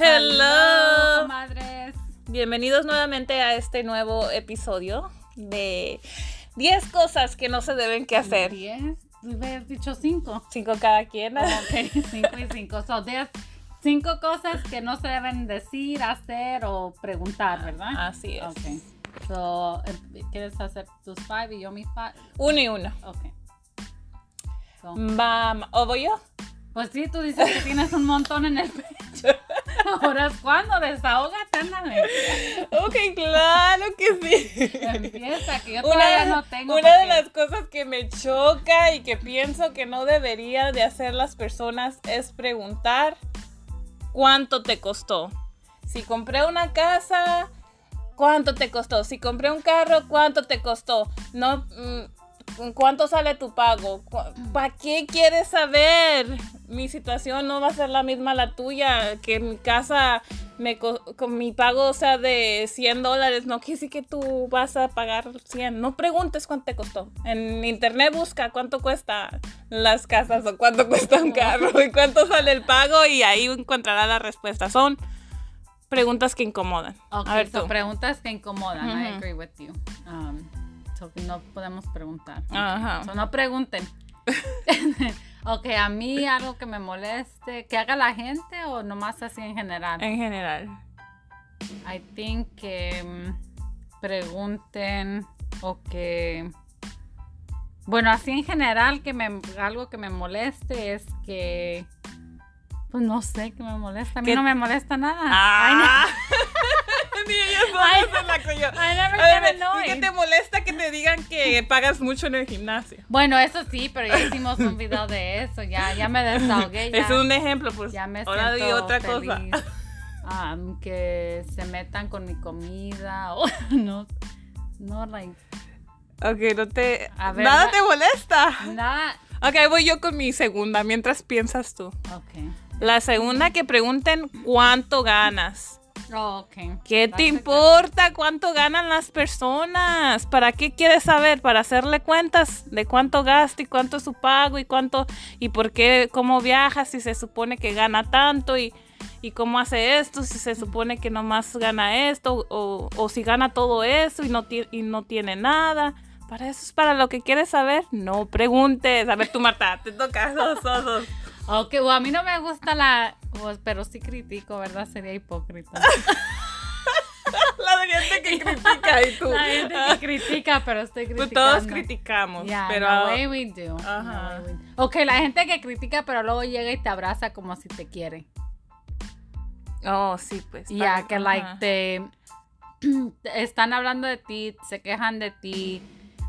Hello. comadres. Bienvenidos nuevamente a este nuevo episodio de 10 cosas que no se deben que hacer. Diez. Tú habías dicho cinco. Cinco cada quien. Ok, cinco y cinco. So, diez, cinco cosas que no se deben decir, hacer o preguntar, ¿verdad? Así es. Ok. So, eh, ¿quieres hacer tus five y yo mis five? Uno y uno. Ok. So. ¿O voy yo? pues sí, tú dices que tienes un montón en el pecho. Ahora es cuando desahógate, ándale. Ok, claro que sí. Empieza, que yo Una, todavía no tengo. una de las cosas que me choca y que pienso que no debería de hacer las personas es preguntar cuánto te costó. Si compré una casa, ¿cuánto te costó? Si compré un carro, ¿cuánto te costó? No, mm, ¿cuánto sale tu pago? ¿Para qué quieres saber? Mi situación no va a ser la misma la tuya, que mi casa me co- con mi pago sea de 100 dólares, no quiere decir que tú vas a pagar 100. No preguntes cuánto te costó. En internet busca cuánto cuesta las casas o cuánto cuesta un carro y cuánto sale el pago y ahí encontrará la respuesta. Son preguntas que incomodan. A ver so tú. preguntas que incomodan. I agree with you. Um, so no podemos preguntar. Ajá. So no pregunten. ok, a mí algo que me moleste, que haga la gente o nomás así en general. En general. I think que mm, pregunten o que bueno, así en general que me algo que me moleste es que pues no sé que me molesta. A mí no me molesta nada. Ah. Ni ella sola se la cogió. I never A ver, ¿y. ¿qué te molesta que te digan que pagas mucho en el gimnasio? Bueno, eso sí, pero ya hicimos un video de eso, ya, ya me desahogué. Ya, Es un ejemplo, pues. ya me ahora di otra feliz. cosa. Um, que se metan con mi comida o no, no, like, Ok, no te. A ver, Nada da- te molesta. nada. Ok, voy yo con mi segunda mientras piensas tú. Ok. La segunda que pregunten cuánto ganas. Oh. ¿Qué That's te importa cuánto ganan las personas? ¿Para qué quieres saber? ¿Para hacerle cuentas de cuánto gasta y cuánto es su pago y cuánto y por qué, cómo viaja si se supone que gana tanto y, y cómo hace esto si se supone que nomás gana esto o, o si gana todo eso y no, y no tiene nada? Para eso es para lo que quieres saber. No preguntes. A ver, tú, Marta, te toca. Dos, dos, dos. Ok, well, a mí no me gusta la, pues, pero sí critico, ¿verdad? Sería hipócrita. La gente que critica y tú. La gente que critica, pero estoy Pues criticando. todos criticamos. Yeah, pero a way we do. way we do. Ok, la gente que critica, pero luego llega y te abraza como si te quiere. Oh, sí, pues. Ya, para- que like te están hablando de ti, se quejan de ti,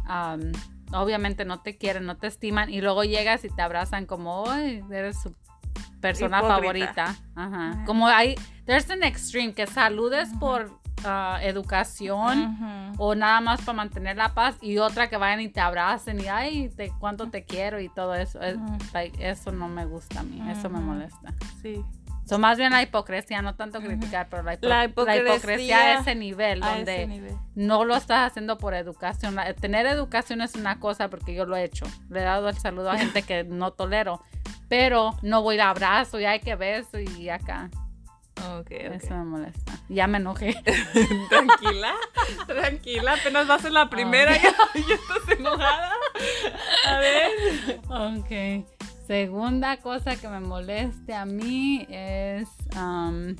um, obviamente no te quieren, no te estiman y luego llegas y te abrazan como, "Ay, eres su persona Hipócrita. favorita." Ajá. Ajá. Como hay there's an extreme que saludes por ah, educación o nada más para mantener la paz y otra que vayan y te abracen y ay, te, cuánto te quiero y todo eso. Es- like, eso no me gusta a mí, eso me molesta. Sí. So, más bien la hipocresía, no tanto criticar, pero la, hipo- La la hipocresía hipocresía a ese nivel, A donde ese nivel. no lo estás haciendo por educación. La- tener educación es una cosa, porque yo lo he hecho. Le he dado el saludo a gente que no tolero, pero no voy a abrazo y hay que beso y acá. Ok, Eso me molesta. Ya me enojé. Tranquila, tranquila. Apenas vas en la primera y ya, estás enojada. A ver. ok. Segunda cosa que me moleste a mí es... um,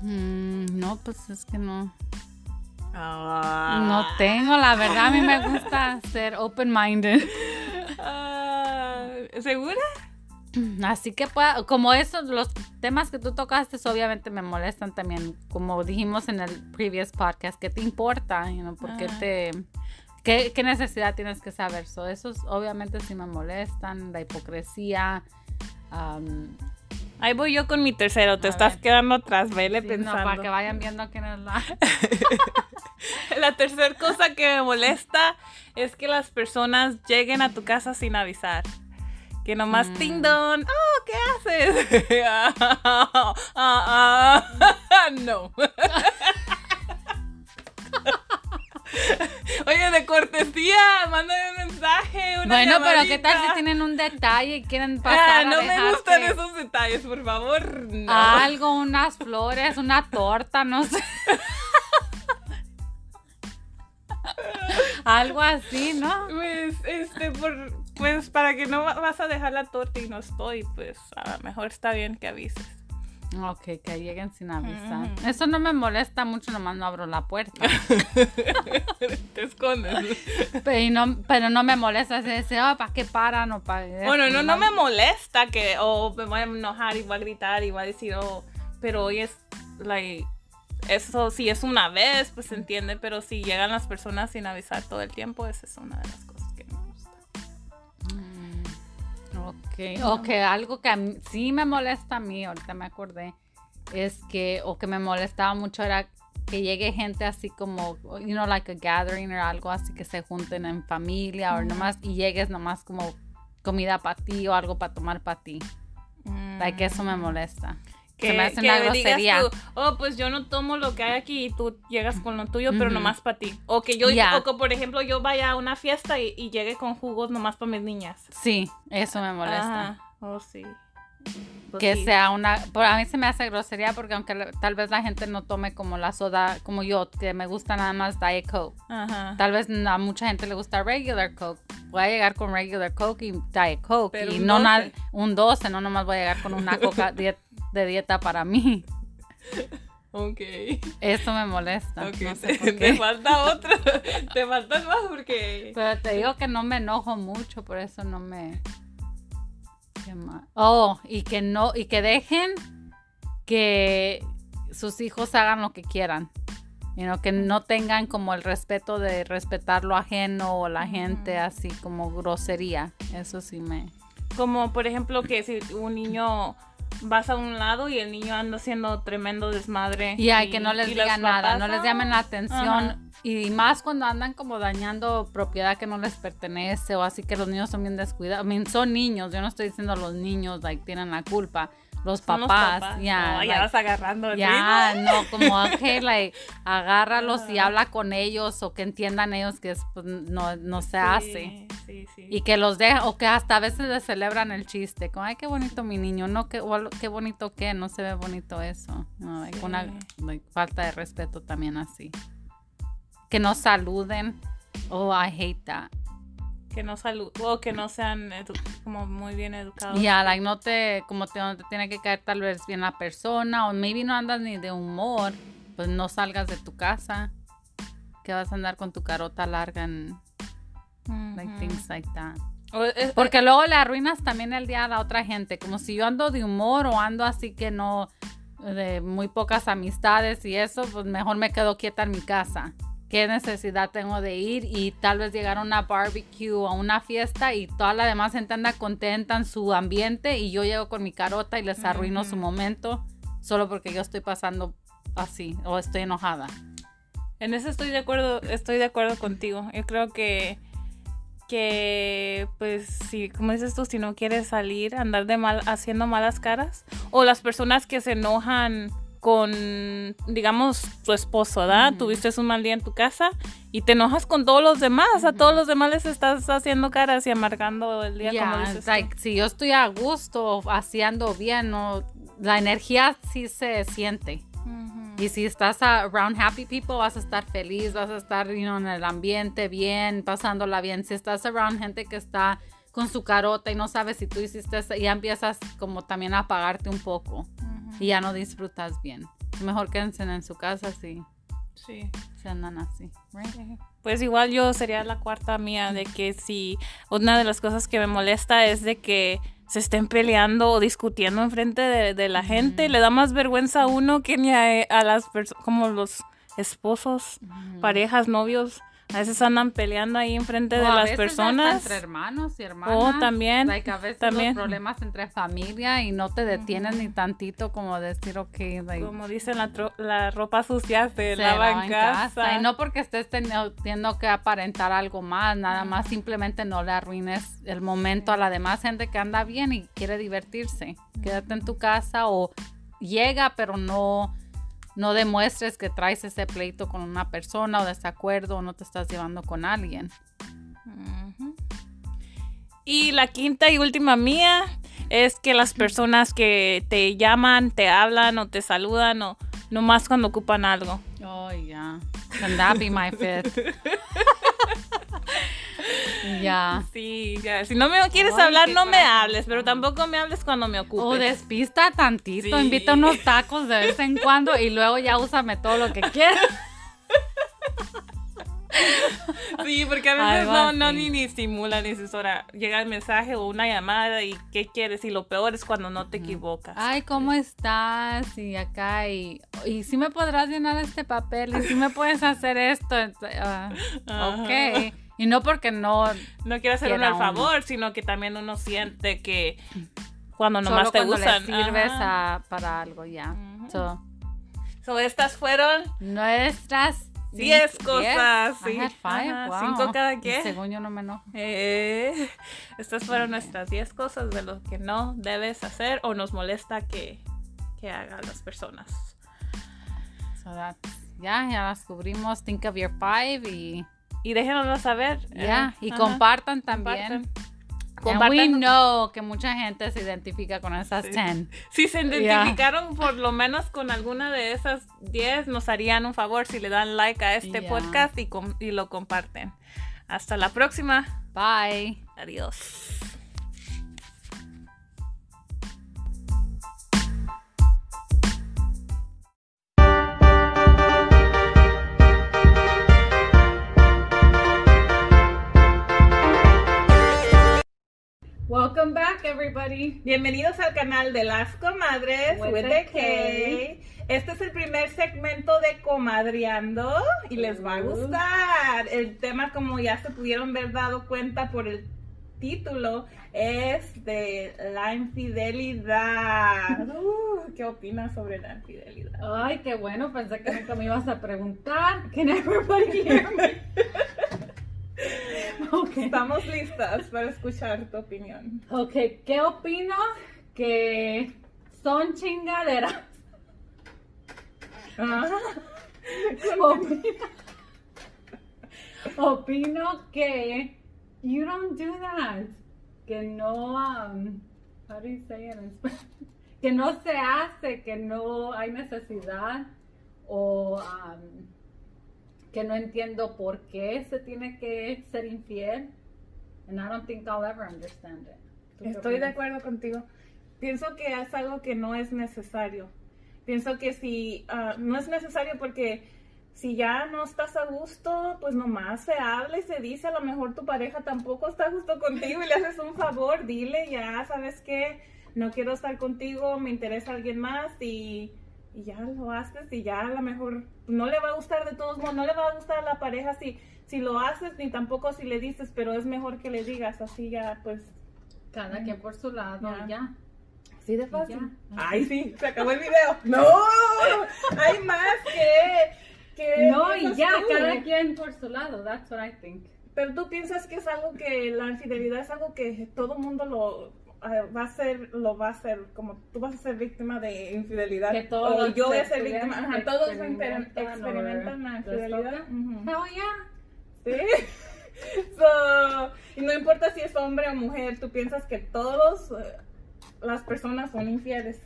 mm, no, pues es que no. No tengo, la verdad. A mí me gusta ser open-minded. ¿Segura? Así que, pueda- como esos, los temas que tú tocaste, obviamente me molestan también. Como dijimos en el previous podcast, ¿qué te importa? You know, ¿Por qué te.? ¿Qué, qué necesidad tienes que saber? So, esos obviamente sí me molestan. La hipocresía. um, Ahí voy yo con mi tercero. Te estás ver. quedando atrás, vele sí, no, pensando. para que vayan viendo quién es la. La tercera cosa que me molesta es que las personas lleguen a tu casa sin avisar. Que nomás Mm. ting dong. Oh, ¿qué haces? Ah, ah, ah, no. Oye, de cortesía, mándame un mensaje. Una bueno, pero ¿qué tal si tienen un detalle y quieren pasar Ah, a no me gustan esos detalles, por favor. No. algo, unas flores, una torta, no sé. algo así, ¿no? Pues, este, por, pues para que no va- vas a dejar la torta y no estoy, pues a lo mejor está bien que avises. Ok, que lleguen sin avisar. Eso no me molesta mucho, nomás no abro la puerta. Te escondes. pero, y no, pero no me molesta si dice, oh, ¿para qué paran o para Bueno, no, no me molesta que, o me voy a enojar y voy a gritar y voy a decir, oh, pero hoy es, like, eso si es una vez, pues se entiende, pero si llegan las personas sin avisar todo el tiempo, esa es una de las cosas Ok, o que algo que a mí- sí me molesta a mí, ahorita me acordé, es que, o que me molestaba mucho era que llegue gente así como, you know, like a gathering o algo así, que se junten en familia o nomás, y llegues nomás como comida para ti o algo para tomar para ti. Like, eso me molesta. Que, se me hace que digas grosería. tú, oh, pues yo no tomo lo que hay aquí y tú llegas con lo tuyo, pero Ujú. nomás para ti. O que yo, Ya. o que por ejemplo yo vaya a una fiesta y, y llegue con jugos nomás para mis niñas. Sí, eso me molesta. Ajá. Oh, sí. Pues que sí. sea una, por a mí se me hace grosería porque aunque la- tal vez la gente no tome como la soda como yo, que me gusta nada más Diet Coke. Ajá. Tal vez a mucha gente le gusta regular Coke. Voy a llegar con regular Coke y Diet Coke. Pero y un no na- 12. un 12, no nomás voy a llegar con una coca die- de dieta para mí. Ok. Eso me molesta. Ok, no sé te, falta otro. te faltan más porque. Pero te digo que no me enojo mucho, por eso no me. ¿Qué más? Oh, y que no, y que dejen que sus hijos hagan lo que quieran. You know, que no tengan como el respeto de respetar lo ajeno o la gente así como grosería. Eso sí me. Como por ejemplo que si un niño vas a un lado y el niño anda haciendo tremendo desmadre. Y hay que no les y digan nada, papás, no les llamen la atención. Ajá. Y más cuando andan como dañando propiedad que no les pertenece o así que los niños son bien descuidados. I mean, son niños, yo no estoy diciendo los niños like, tienen la culpa. Los Son los papás, ya. No, like, ya vas agarrando el ya, no, como like, agárralos y habla con ellos o que entiendan ellos que es, pues, no, no se hace. Sí, sí. Y que los dejan, o que hasta a veces les celebran el chiste, como, ay, qué bonito mi niño, no, qué, o, qué bonito que, no se ve bonito eso. No, Sí. una like, falta de respeto también así. Que no saluden. Oh, I hate that. que no salud o que no sean como muy bien educados. Ya, like, no te, como te, no te tiene que caer tal vez bien la persona, o maybe no andas ni de humor, pues no salgas de tu casa. Que vas a andar con tu carota larga en, like, things like that. Es- Porque luego le arruinas también el día a la otra gente. Como si yo ando de humor o ando así que no, de muy pocas amistades y eso, pues mejor me quedo quieta en mi casa. ¿Qué necesidad tengo de ir y tal vez llegar a una barbecue o a una fiesta y toda la demás gente anda contenta en su ambiente y yo llego con mi carota y les arruino su momento solo porque yo estoy pasando así o estoy enojada? En eso estoy de acuerdo, estoy de acuerdo contigo. Yo creo que que pues si como dices tú si no quieres salir andar de mal haciendo malas caras o las personas que se enojan con digamos tu esposo, ¿verdad? Ujú. Tuviste un mal día en tu casa y te enojas con todos los demás, a Ujú. todos los demás les estás haciendo caras y amargando el día como Ya, dices. it's tú. like, si yo estoy a gusto, haciendo bien, no, la energía sí se siente. Ujú. Y si estás around happy people, vas a estar feliz, vas a estar you know, en el ambiente bien, pasándola bien. Si estás around gente que está con su carota y no sabes si tú hiciste eso, ya empiezas como también a apagarte un poco Ujú. y ya no disfrutas bien. Mejor quédense en su casa si Sí. se andan así. right? Pues igual yo sería la cuarta mía de que si una de las cosas que me molesta es de que se estén peleando o discutiendo enfrente de, de la gente. Le da más vergüenza a uno que ni a, a las personas, como los esposos, parejas, novios. A veces andan peleando ahí enfrente de O a las veces hasta personas. entre hermanos y hermanas. Oh, también, Like, a veces también. los problemas entre familia y no te detienes Ujú. ni tantito como decir, ok, like, Como dicen, la, la ropa sucia se, se lava, lava en casa. Y no porque estés teni- teniendo que aparentar algo más, nada más simplemente no le arruines el momento a la demás gente que anda bien y quiere divertirse. Quédate en tu casa o llega, pero no, no demuestres que traes ese pleito con una persona o desacuerdo o no te estás llevando con alguien. Y la quinta y última mía es que las personas que te llaman, te hablan o te saludan o nomás cuando ocupan algo. Oh, ya. Can that be my fifth? Ya. Sí, ya. Si no me quieres Ay, hablar, no me hables, pero tampoco me hables cuando me ocupes. O despista tantito, Sí. invita unos tacos de vez en cuando y luego ya úsame todo lo que quieras. Sí, porque a veces no, no ni, ni simula, ni dices, ahora llega el mensaje o una llamada y ¿qué quieres? Y lo peor es cuando no te equivocas. Ay, ¿cómo estás? Y acá, y, y si me podrás llenar este papel, y si me puedes hacer esto. Ajá. ok. Y no porque no, No quiero hacer uno al uno. favor, sino que también uno siente que cuando nomás solo te cuando usan. le sirves a- para algo, ya. Ujú. So, So, estas fueron nuestras 10 cinco- cosas. diez. Sí. Five, Ajá, wow. Cinco cada quien. Según yo no me enojo. Eh, estas fueron nuestras 10 cosas de lo que no debes hacer o nos molesta que, que hagan las personas. So that's- ya, ya las cubrimos. Think of your five y Y déjenoslo saber. ya. eh, y ajá, compartan también. compartan. And we know que mucha gente se identifica con esas Sí. 10. Si se identificaron por lo menos con alguna de esas 10, nos harían un favor si le dan like a este podcast y, com- y lo comparten. Hasta la próxima. Bye. Adiós. Welcome back, everybody. Bienvenidos al canal de las comadres With with the K. K. Este es el primer segmento de Comadreando y les va a gustar. El tema, como ya se pudieron ver dado cuenta por el título, es de la infidelidad. Uh, ¿Qué opinas sobre la infidelidad? Ay, qué bueno. Pensé que nunca me ibas a preguntar. Can everybody hear me? Okay. Estamos listas para escuchar tu opinión. Ok, ¿qué opino? Que son chingaderas. Ah, Opino, opino que you don't do that. Que no, um, how do you say it in Spanish? Que no se hace, que no hay necesidad o um, que no entiendo por qué se tiene que ser infiel. And I don't think I'll ever understand it. ¿Tú qué Estoy de acuerdo contigo. Pienso que es algo que no es necesario. Pienso que si ah, no es necesario porque si ya no estás a gusto, pues nomás se habla y se dice, a lo mejor tu pareja tampoco está a gusto contigo y le haces un favor, dile ya, sabes que no quiero estar contigo, me interesa alguien más y, y ya lo haces y ya a lo mejor no le va a gustar de todos modos, no le va a gustar a la pareja si, si lo haces ni tampoco si le dices, pero es mejor que le digas, así ya pues Cada quien por su lado, Ya. ya. Sí, de fácil. Ya. Ay, sí, se acabó el video. No, hay más que. que No, y ya, tú. cada quien por su lado. That's what I think. Pero tú piensas que es algo que la infidelidad es algo que todo mundo lo va a ser, lo va a hacer, como tú vas a ser víctima de infidelidad. Que todos o yo voy a se ser víctima. Ajá, todos experimentan, la infidelidad. Hell yeah. Sí. So, y no importa si es hombre o mujer, tú piensas que todos eh, las personas son infieles.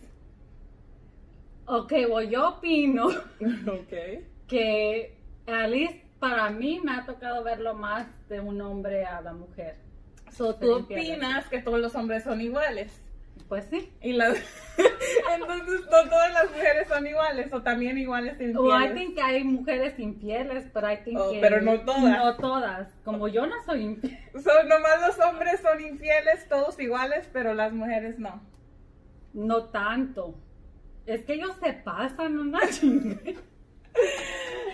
Ok, well, yo opino Ok. que, least para mí, me ha tocado verlo más de un hombre a la mujer. So, tú opinas que todos los hombres son iguales. Pues sí. Y las... Entonces, no todas las mujeres son iguales, o también iguales e infieles. Well, I think que hay mujeres infieles, pero I think Oh, que... pero no todas. No todas. Como yo no soy infiel. Nomás los hombres son infieles, todos iguales, pero las mujeres no. No tanto. Es que ellos se pasan una chingada.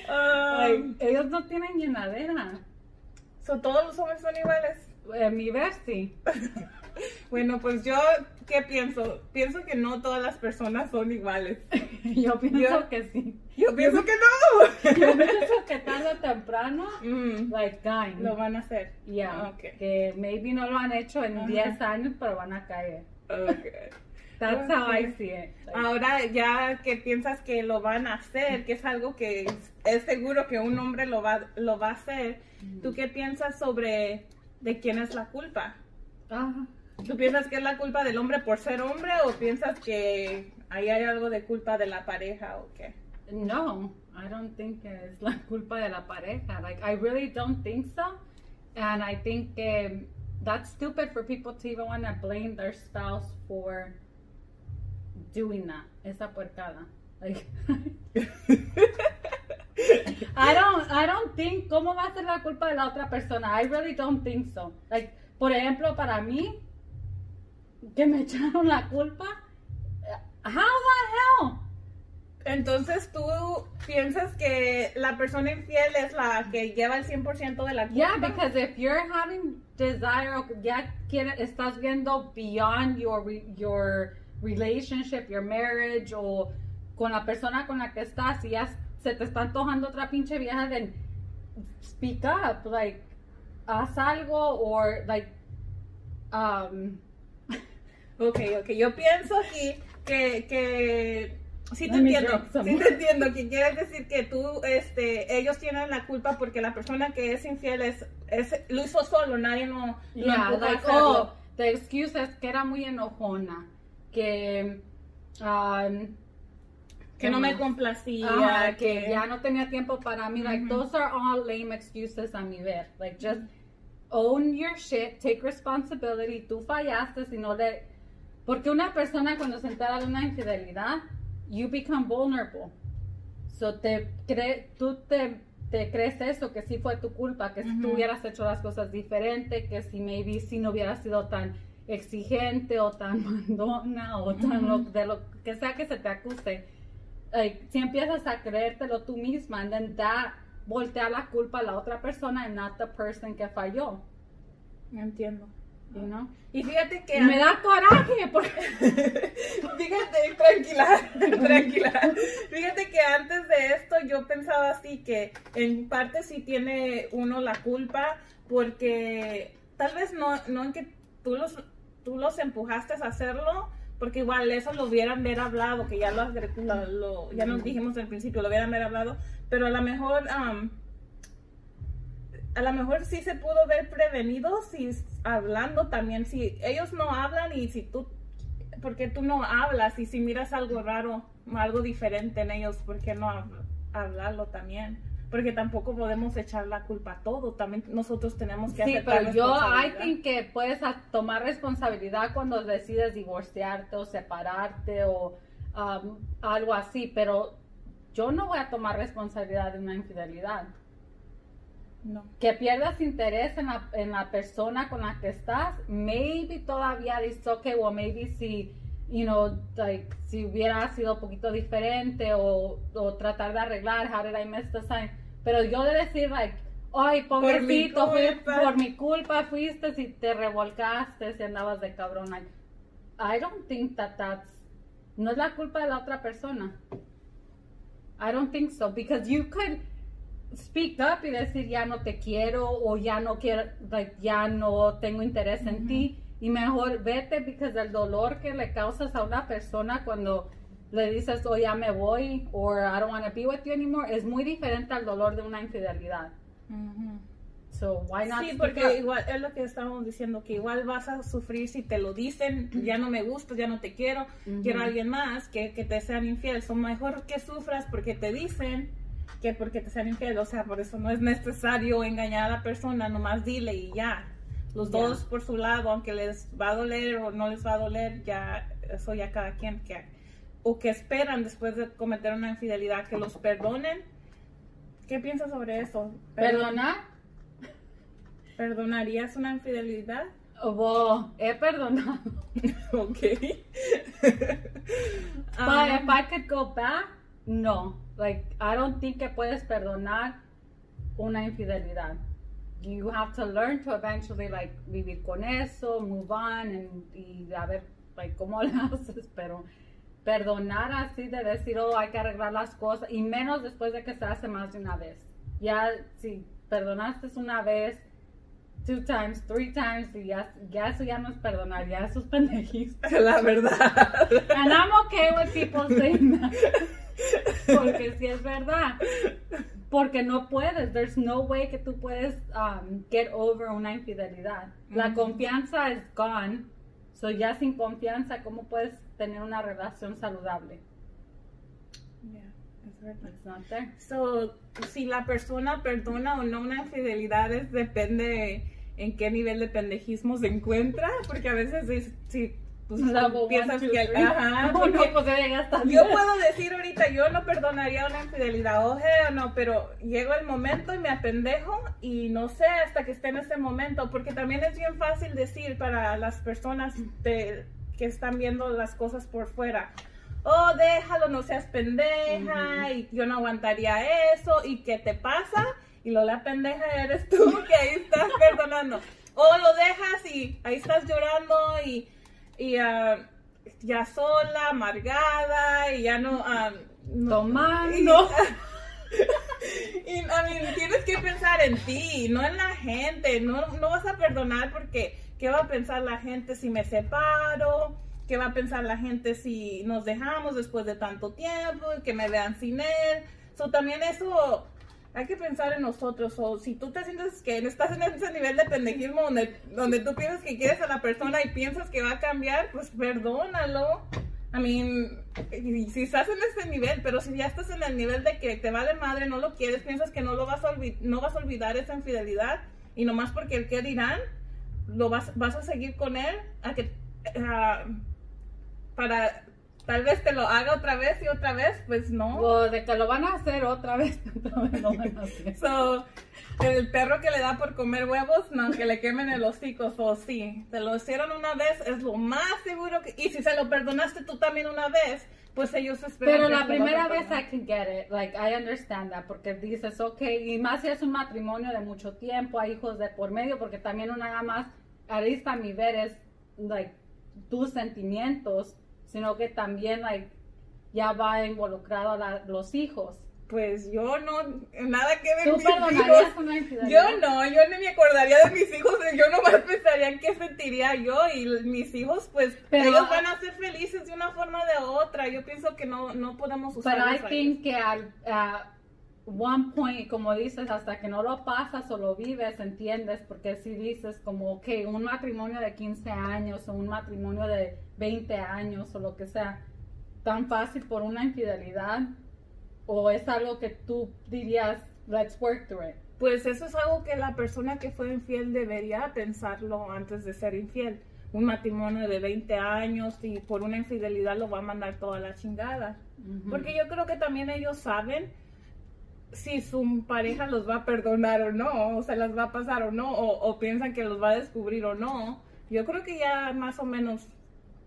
Ay, ellos no tienen llenadera. so, todos los hombres son iguales. En mi ver, sí. Bueno, pues yo, ¿qué pienso? Pienso que no todas las personas son iguales. Yo pienso Yo- que sí. Yo pienso que no. Yo pienso que tarde o temprano, Mm, like, caen. lo van a hacer. Yeah, Ok. que maybe no lo han hecho en Ajá. 10 años, pero van a caer. Ok. That's how I see it. Like, Ahora ya que piensas que lo van a hacer, que es algo que es, es seguro que un hombre lo va, lo va a hacer, ¿tú qué piensas sobre de quién es la culpa? ah, ¿Tú piensas que es la culpa del hombre por ser hombre o piensas que ahí hay algo de culpa de la pareja o qué? no, I don't think es la culpa de la pareja. Like, I really don't think so. And I think um, that's stupid for people to even want to blame their spouse for doing that. Esa puercada. Like, I don't, I don't think, ¿cómo va a ser la culpa de la otra persona? I really don't think so. Like, por ejemplo, para mí, que me echaron la culpa, how the hell? Entonces tú piensas que la persona infiel es la que lleva el 100% de la culpa. Yeah, because if you're having desire, ya estás viendo beyond your, your relationship, your marriage, o con la persona con la que estás, y ya se te está antojando otra pinche vieja, then speak up, like, haz algo, or like, um, Ok, ok. Yo pienso aquí que, que sí te Let entiendo. Sí te entiendo. Que quieres decir que tú, este, ellos tienen la culpa porque la persona que es infiel es, es lo hizo solo, nadie no lo Yeah, a like, oh, the excuse es que era muy enojona, que, um, que no me complacía, Ajá, que, que ya no tenía tiempo para mí. Like, those are all lame excuses a mi ver. Like, just own your shit, take responsibility. Tú fallaste si no le... Porque una persona cuando se entera de una infidelidad, you become vulnerable. So, te cre tú te, te crees eso, que sí fue tu culpa, que si tú hubieras hecho las cosas diferente, que si maybe si no hubieras sido tan exigente o tan mandona o tan lo, de lo que sea que se te acuse like, si empiezas a creértelo tú misma, and then that voltea la culpa a la otra persona and not the person que falló, Entiendo. you know? Y fíjate que me da coraje porque Fíjate, tranquila, tranquila. Fíjate que antes de esto yo pensaba así que en parte sí tiene uno la culpa porque tal vez no, no en que tú los, tú los empujaste a hacerlo, porque igual eso lo hubieran ver hablado, que ya lo, lo- ya nos dijimos al principio, lo hubieran ver hablado, pero a lo mejor am, a lo mejor sí se pudo ver prevenido si hablando también, si ellos no hablan y si tú, porque tú no hablas y si miras algo raro, algo diferente en ellos, ¿por qué no hab- hablarlo también? Porque tampoco podemos echar la culpa a todo, también nosotros tenemos que sí, aceptar pero yo I think que puedes tomar responsabilidad cuando decides divorciarte o separarte o um, algo así, pero yo no voy a tomar responsabilidad de una infidelidad. No. que pierdas interés en la, en la persona con la que estás, maybe todavía dices, okay, o maybe si, you know, like, si hubiera sido un poquito diferente o, o tratar de arreglar, how did I miss the sign, pero yo de decir, like, ay, mi pobrecito, fui- culpa. por mi culpa fuiste si te revolcaste, si andabas de cabrón, like, I don't think that that's, no es la culpa de la otra persona. I don't think so, because you could speak up y decir ya no te quiero o ya no quiero, like, ya no tengo interés en ti y mejor vete porque el dolor que le causas a una persona cuando le dices oh ya me voy or I don't want to be with you anymore es muy diferente al dolor de una infidelidad. So why not Sí, porque up? igual es lo que estábamos diciendo, que igual vas a sufrir si te lo dicen, ya no me gustas, ya no te quiero, quiero a alguien más, que, que te sean infiel. Son mejor que sufras porque te dicen que porque te sean infiel. O sea, por eso no es necesario engañar a la persona, nomás dile y ya. Los dos por su lado, aunque les va a doler o no les va a doler, ya eso ya cada quien que o que esperan después de cometer una infidelidad que los perdonen. ¿Qué piensas sobre eso? Perdonar, ¿Perdonarías una infidelidad? oh, he perdonado. ok. But Ah, if I could go back, no. Like, I don't think que puedes perdonar una infidelidad. You have to learn to eventually, like, vivir con eso, move on, and, y a ver, like, cómo lo haces, pero perdonar así de decir, oh, hay que arreglar las cosas, y menos después de que se hace más de una vez. Ya, si perdonaste una vez, two times, three times, y ya, ya eso ya no es perdonar, ya eso es pendejista. La verdad. And I'm okay with people saying that. Porque sí es verdad. Porque no puedes. There's no way que tú puedes um, get over una infidelidad. La confianza es gone. So ya sin confianza, ¿cómo puedes tener una relación saludable? Yeah, es verdad. It's not there. So, si la persona perdona o no una infidelidad es, depende en qué nivel de pendejismo se encuentra, porque a veces es, si pues, piensas one, two, que... Ajá, No, no, pues yo puedo decir ahorita, yo no perdonaría una infidelidad, oje o no, pero llego el momento y me apendejo y no sé hasta que esté en ese momento, porque también es bien fácil decir para las personas de- que están viendo las cosas por fuera. Oh, déjalo, no seas pendeja, y yo no aguantaría eso, y qué te pasa, y lo la pendeja eres tú que ahí estás perdonando. O lo dejas y ahí estás llorando y, y ah, ya sola, amargada, y ya no... no Tomando. y no. Y, I mean, tienes que pensar en ti, no en la gente. No, no vas a perdonar porque ¿qué va a pensar la gente si me separo? ¿Qué va a pensar la gente si nos dejamos después de tanto tiempo? Que me vean sin él. So, también eso hay que pensar en nosotros. O si tú te sientes que estás en ese nivel de pendejismo donde, donde tú piensas que quieres a la persona y piensas que va a cambiar, pues perdónalo. I mean, si estás en ese nivel, pero si ya estás en el nivel de que te vale madre, no lo quieres, piensas que no lo vas a no vas a olvidar esa infidelidad y nomás porque el que dirán, lo vas, vas a seguir con él a que para tal vez te lo haga otra vez y otra vez, pues no. O de que lo van a hacer otra vez, otra vez lo van a hacer. So, el perro que le da por comer huevos, no, que le quemen el hocico, o sí, te lo hicieron una vez, es lo más seguro que, y si se lo perdonaste tú también una vez, pues ellos esperan Pero la primera vez I can get it, like I understand that, porque dices, ok, y más si es un matrimonio de mucho tiempo, hay hijos de por medio, porque también no nada más, ahorita mi ver es, like, tus sentimientos, sino que también, like, ya va involucrado a la- los hijos. Pues yo no, nada que ver. Yo no, yo ni me acordaría de mis hijos, yo nomás pensaría en qué sentiría yo y mis hijos, pues Pero- ellos van a ser felices de una forma o de otra. Yo pienso que no, no podemos But usarlos I think que al one point, como dices, hasta que no lo pasas o lo vives, entiendes, porque si dices como, ok, un matrimonio de 15 años o un matrimonio de 20 años o lo que sea, tan fácil por una infidelidad, o es algo que tú dirías, let's work through it. Pues eso es algo que la persona que fue infiel debería pensarlo antes de ser infiel. Un matrimonio de 20 años y por una infidelidad lo va a mandar toda la chingada. Porque yo creo que también ellos saben si su pareja los va a perdonar o no, o se las va a pasar o no, o, o piensan que los va a descubrir o no. Yo creo que ya más o menos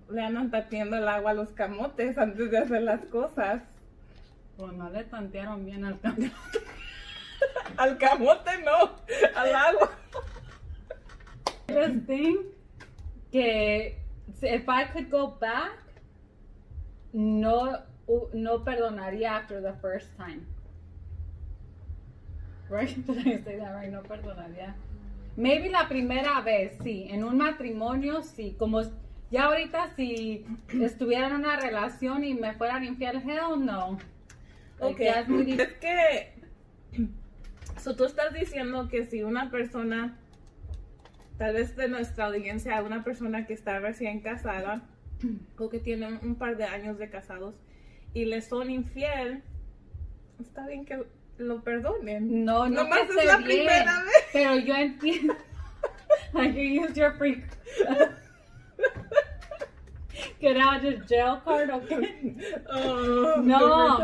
le andan tapiendo el agua a los camotes antes de hacer las cosas. Pues no le tantearon bien al cambio. Al camote no, al agua. interesting que if I could go back, no, no perdonaría after the first time. Right? Did I say that right? No perdonaría. Maybe la primera vez, sí. En un matrimonio, sí. Como ya ahorita, si estuviera en una relación y me fueran infiel, hell no. Ok, es muy difícil. es que so, tú estás diciendo que si una persona, tal vez de nuestra audiencia, una persona que está recién casada o que tiene un, un par de años de casados y le son infiel, está bien que lo perdonen. No, no Nomás que es la bien, primera vez. pero yo entiendo. like you used your free get out of jail card, okay? Oh, No,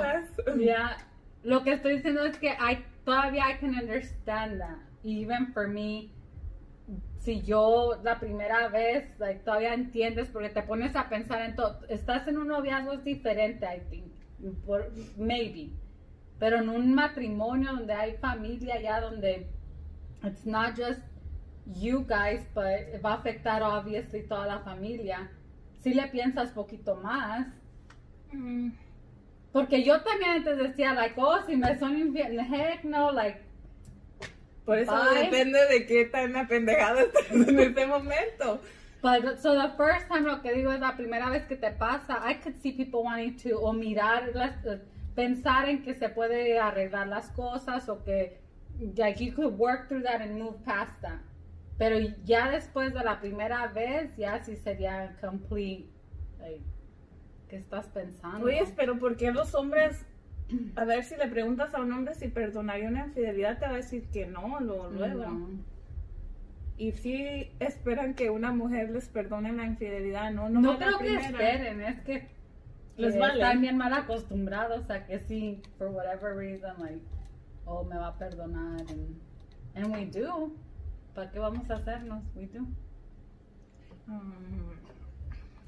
ya. Lo que estoy diciendo es que I todavía I can understand that, even for me. Si yo la primera vez, like, todavía entiendes porque te pones a pensar en todo. Estás en un noviazgo es diferente, I think, por, maybe. Pero en un matrimonio donde hay familia ya, donde it's not just you guys, but va a afectar obviously toda la familia. Si le piensas poquito más, Mm, porque yo también antes decía, like, oh, si me son infiel, heck no, like, Por eso Bye. depende de qué tan apendejada estés en este momento. But so the first time lo que digo es la primera vez que te pasa, I could see people wanting to o mirar las, pensar en que se puede arreglar las cosas o que like you could work through that and move past that. Pero ya después de la primera vez ya sí sería complete like ¿qué estás pensando? Oye, pero ¿por qué los hombres, a ver si le preguntas a un hombre si perdonaría una infidelidad, te va a decir que no, luego, luego. No. Y si esperan que una mujer les perdone la infidelidad, no, no, No creo que esperen, es que Les eh, vale. están bien mal acostumbrados a que sí, for whatever reason, like, oh, me va a perdonar. And, and we do. ¿Para qué vamos a hacernos? We do. Mm.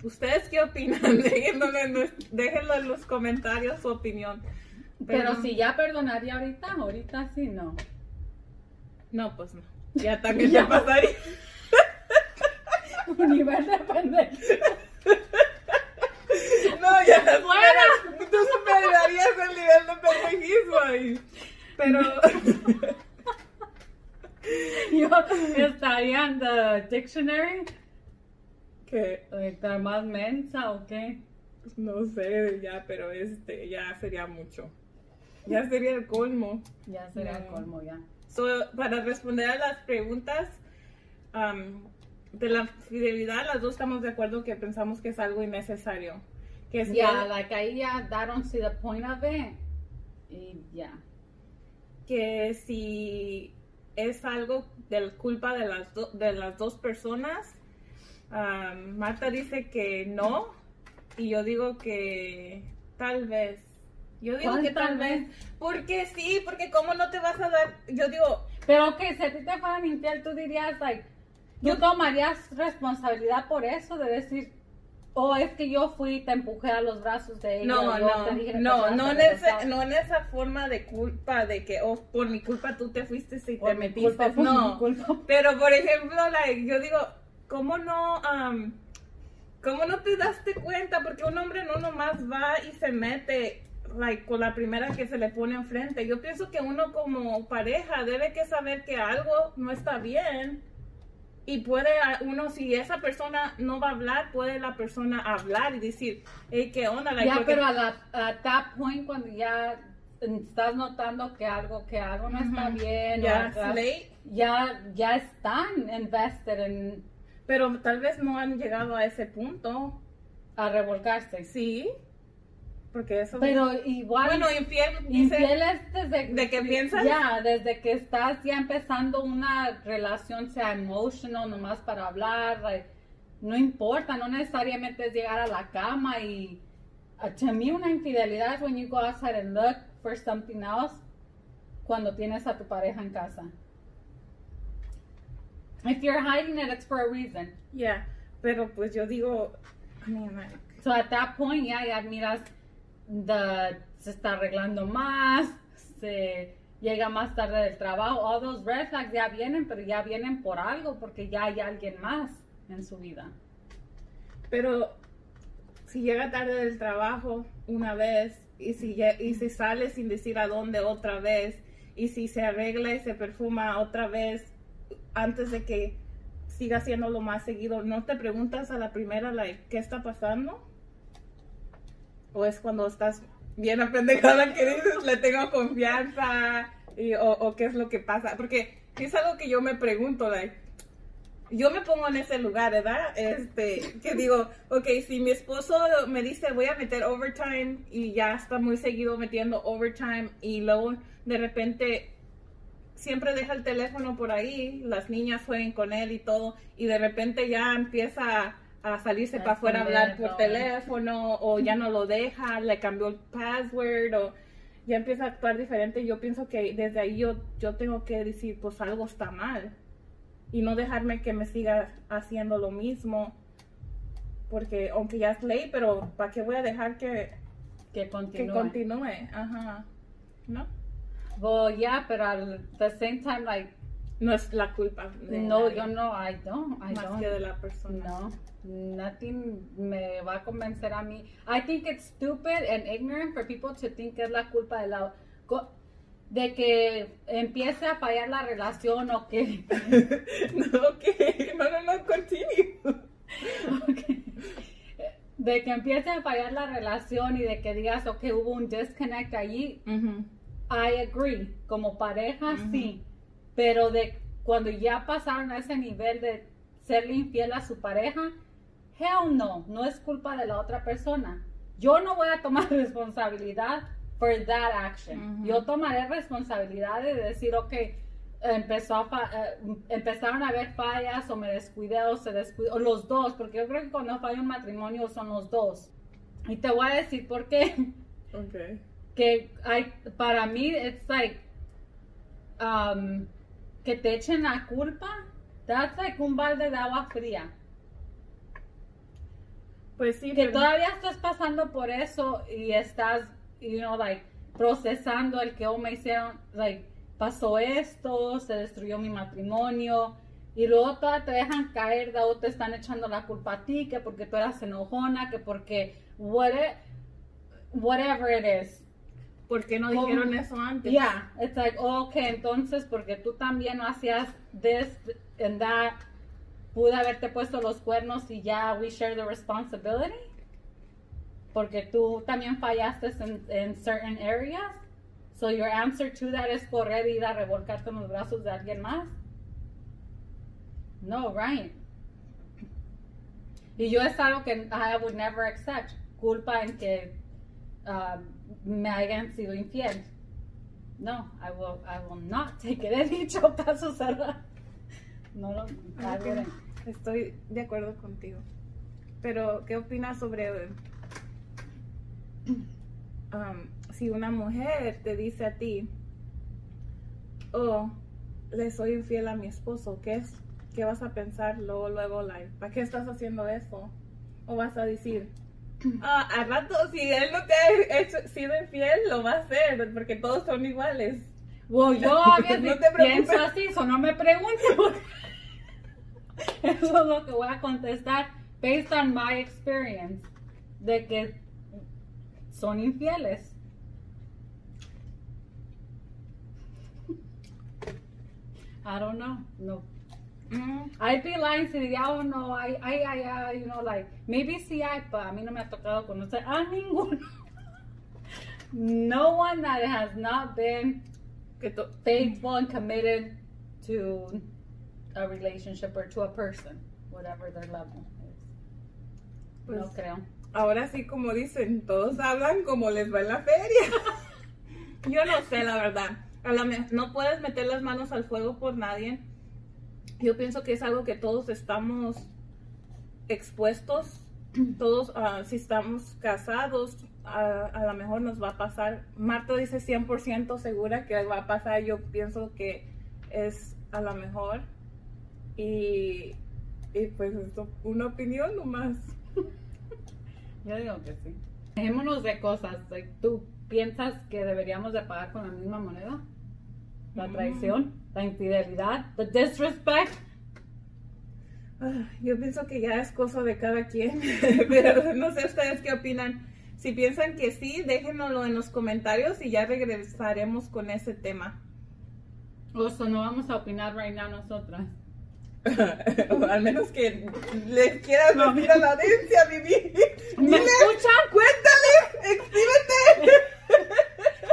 ¿Ustedes qué opinan? Déjenlo en, los- déjenlo en los comentarios su opinión. Pero, si ya perdonaría ahorita, ahorita sí, no. No, pues no. Ya también te pasaría. Nivel de pendejo. Espera, Tú superarías el nivel de pendejismo ahí. Pero. Yo estaría en the dictionary. que like, ¿Estar más mensa o qué? no sé, ya, pero este, ya sería mucho. Ya sería el colmo. Ya sería No. colmo ya. So, para responder a las preguntas am, de la fidelidad, las dos estamos de acuerdo que pensamos que es algo innecesario. Que si Ya, él- like ahí ya, I don't see the point of it. Y ya. que si es algo de culpa de las, do- de las dos personas, am, Marta dice que no y yo digo que tal vez. Yo digo ¿Cuál que tal tal vez? Porque sí, porque cómo no te vas a dar, yo digo, Pero que si a ti te fueran infiel, tú dirías, like, ¿tú tomarías responsabilidad por eso? De decir, oh, es que yo fui y te empujé a los brazos de ella. no, yo no, te dije que no, no, en regresar". no en esa forma de culpa de que, oh, por mi culpa tú te fuiste y Por te metiste, culpa, no. Pero por ejemplo, like, yo digo, ¿cómo no, am, cómo no te daste cuenta? Porque un hombre no nomás va y se mete like, con la primera que se le pone enfrente. Yo pienso que uno como pareja debe que saber que algo no está bien. Y puede uno, si esa persona no va a hablar, puede la persona hablar y decir, hey, ¿qué onda? Like, Ya, pero a, la, a that point, cuando ya estás notando que algo, que algo no está Ujú. bien, o Ya acá- es late. ya, ya están invested en Pero tal vez no han llegado a ese punto. a revolcarse. Sí. Porque eso... Pero igual. Bueno, infiel, dice... Infiel es desde ¿De qué piensas? Ya, desde que estás ya empezando una relación, sea emotional, nomás para hablar, like, no importa, no necesariamente es llegar a la cama y to me una infidelidad es when you go outside and look for something else cuando tienes a tu pareja en casa. If you're hiding it, it's for a reason. Ya, pero pues yo digo, I mean, like, So at that point, ya, ya miras, the, se está arreglando más, se llega más tarde del trabajo. All those red flags ya vienen, pero ya vienen por algo, porque ya hay alguien más en su vida. pero si llega tarde del trabajo una vez y si, y si sale sin decir a dónde otra vez y si se arregla y se perfuma otra vez antes de que siga haciéndolo más seguido, ¿no te preguntas a la primera, like, qué está pasando? ¿O es cuando estás bien apendejada que dices, le tengo confianza? Y, o, qué es lo que pasa? Porque es algo que yo me pregunto, like, yo me pongo en ese lugar, ¿verdad? Este, que digo, ok, si mi esposo me dice voy a meter overtime y ya está muy seguido metiendo overtime y luego de repente siempre deja el teléfono por ahí, las niñas jueguen con él y todo, y de repente ya empieza a salirse A para afuera a hablar por teléfono o ya no lo deja, le cambió el password o ya empieza a actuar diferente. Yo pienso que desde ahí yo, yo tengo que decir, pues algo está mal y no dejarme que me siga haciendo lo mismo. Porque aunque ya es ley, pero ¿para qué voy a dejar que, Que que continúe. continúe? Ajá. ¿No? Well, yeah, pero al the same time, like, No es la culpa de no, yo no, I don't, I más don't. que de la persona. No, nothing me va a convencer a mí. I think it's stupid and ignorant for people to think que es la culpa de la... de que empiece a fallar la relación o que... no, ok, no, no, no, continue. Ok. De que empiece a fallar la relación y de que digas, ok, hubo un disconnect allí, I agree. Como pareja, sí. Pero de cuando ya pasaron a ese nivel de serle infiel a su pareja, hell no, no es culpa de la otra persona. Yo no voy a tomar responsabilidad for that action. Yo tomaré responsabilidad de decir, ok, empezó a eh, empezaron a haber fallas o me descuidé o se descuidó, o los dos, porque yo creo que cuando falla un matrimonio son los dos. Y te voy a decir por qué. Okay. Que hay, para mí, it's like, um, que te echen la culpa, that's like un balde de agua fría. Pues sí, que todavía estás pasando por eso y estás, you know, like, procesando el que, oh, me hicieron, like, pasó esto, se destruyó mi matrimonio, y luego todas te dejan caer, o te están echando la culpa a ti, que porque tú eras enojona, que porque, whatever it is. ¿Por qué no dijeron eso antes? Yeah, it's like, okay, entonces, porque tú también no hacías this and that, pude haberte puesto los cuernos y ya we share the responsibility. Porque tú también fallaste en, en certain areas. So your answer to that es correr y ir a revolcarte en los brazos de alguien más. No, right. Y yo es algo que I would never accept. Culpa en que um, me hayan sido infiel. No, I will, I will not take it. He dicho caso cerrado. No lo, Estoy de acuerdo contigo. Pero, ¿qué opinas sobre um, si una mujer te dice a ti, oh, le soy infiel a mi esposo, ¿qué es? ¿Qué vas a pensar luego, luego, like, ¿para qué estás haciendo eso? O vas a decir, ah, al rato, si él no te ha sido infiel, lo va a hacer, porque todos son iguales. Well, yo a veces no te pienso así, eso no me pregunto. Eso es lo que voy a contestar based on my experience de que son infieles. I don't know. No. Mm. I'd be lying si diría, oh no, I, I, I, you know, like, maybe sí hay, pero a mí no me ha tocado conocer a ninguno. no one that has not been faithful and committed to a relationship or to a person, whatever their level is. Pues, no creo. Ahora sí, como dicen, todos hablan como les va en la feria. Yo no sé, la verdad. A la no puedes meter las manos al fuego por nadie. Yo pienso que es algo que todos estamos expuestos. Todos, uh, si estamos casados, uh, a lo mejor nos va a pasar. Marta dice 100% segura que va a pasar. Yo pienso que es a lo mejor y, y pues esto, una opinión nomás. Yo digo que sí. Dejémonos de cosas. ¿Tú piensas que deberíamos de pagar con la misma moneda? La mm. traición, la infidelidad, the disrespect. Ah, yo pienso que ya es cosa de cada quien, pero no sé ustedes qué opinan. Si piensan que sí, déjenoslo en los comentarios y ya regresaremos con ese tema. O sea, no vamos a opinar right now nosotras. o al menos que le quieras decir a la audiencia, Vivi. ¿Me escuchan? Cuéntale, exhíbete.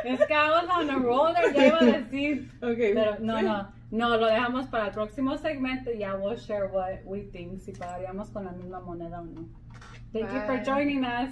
Es que on a roller, ya iba a decir. Okay. Pero no, no, no, lo dejamos para el próximo segmento y ya we'll share what we think, si pagaríamos con la misma moneda o no. Thank you for joining us.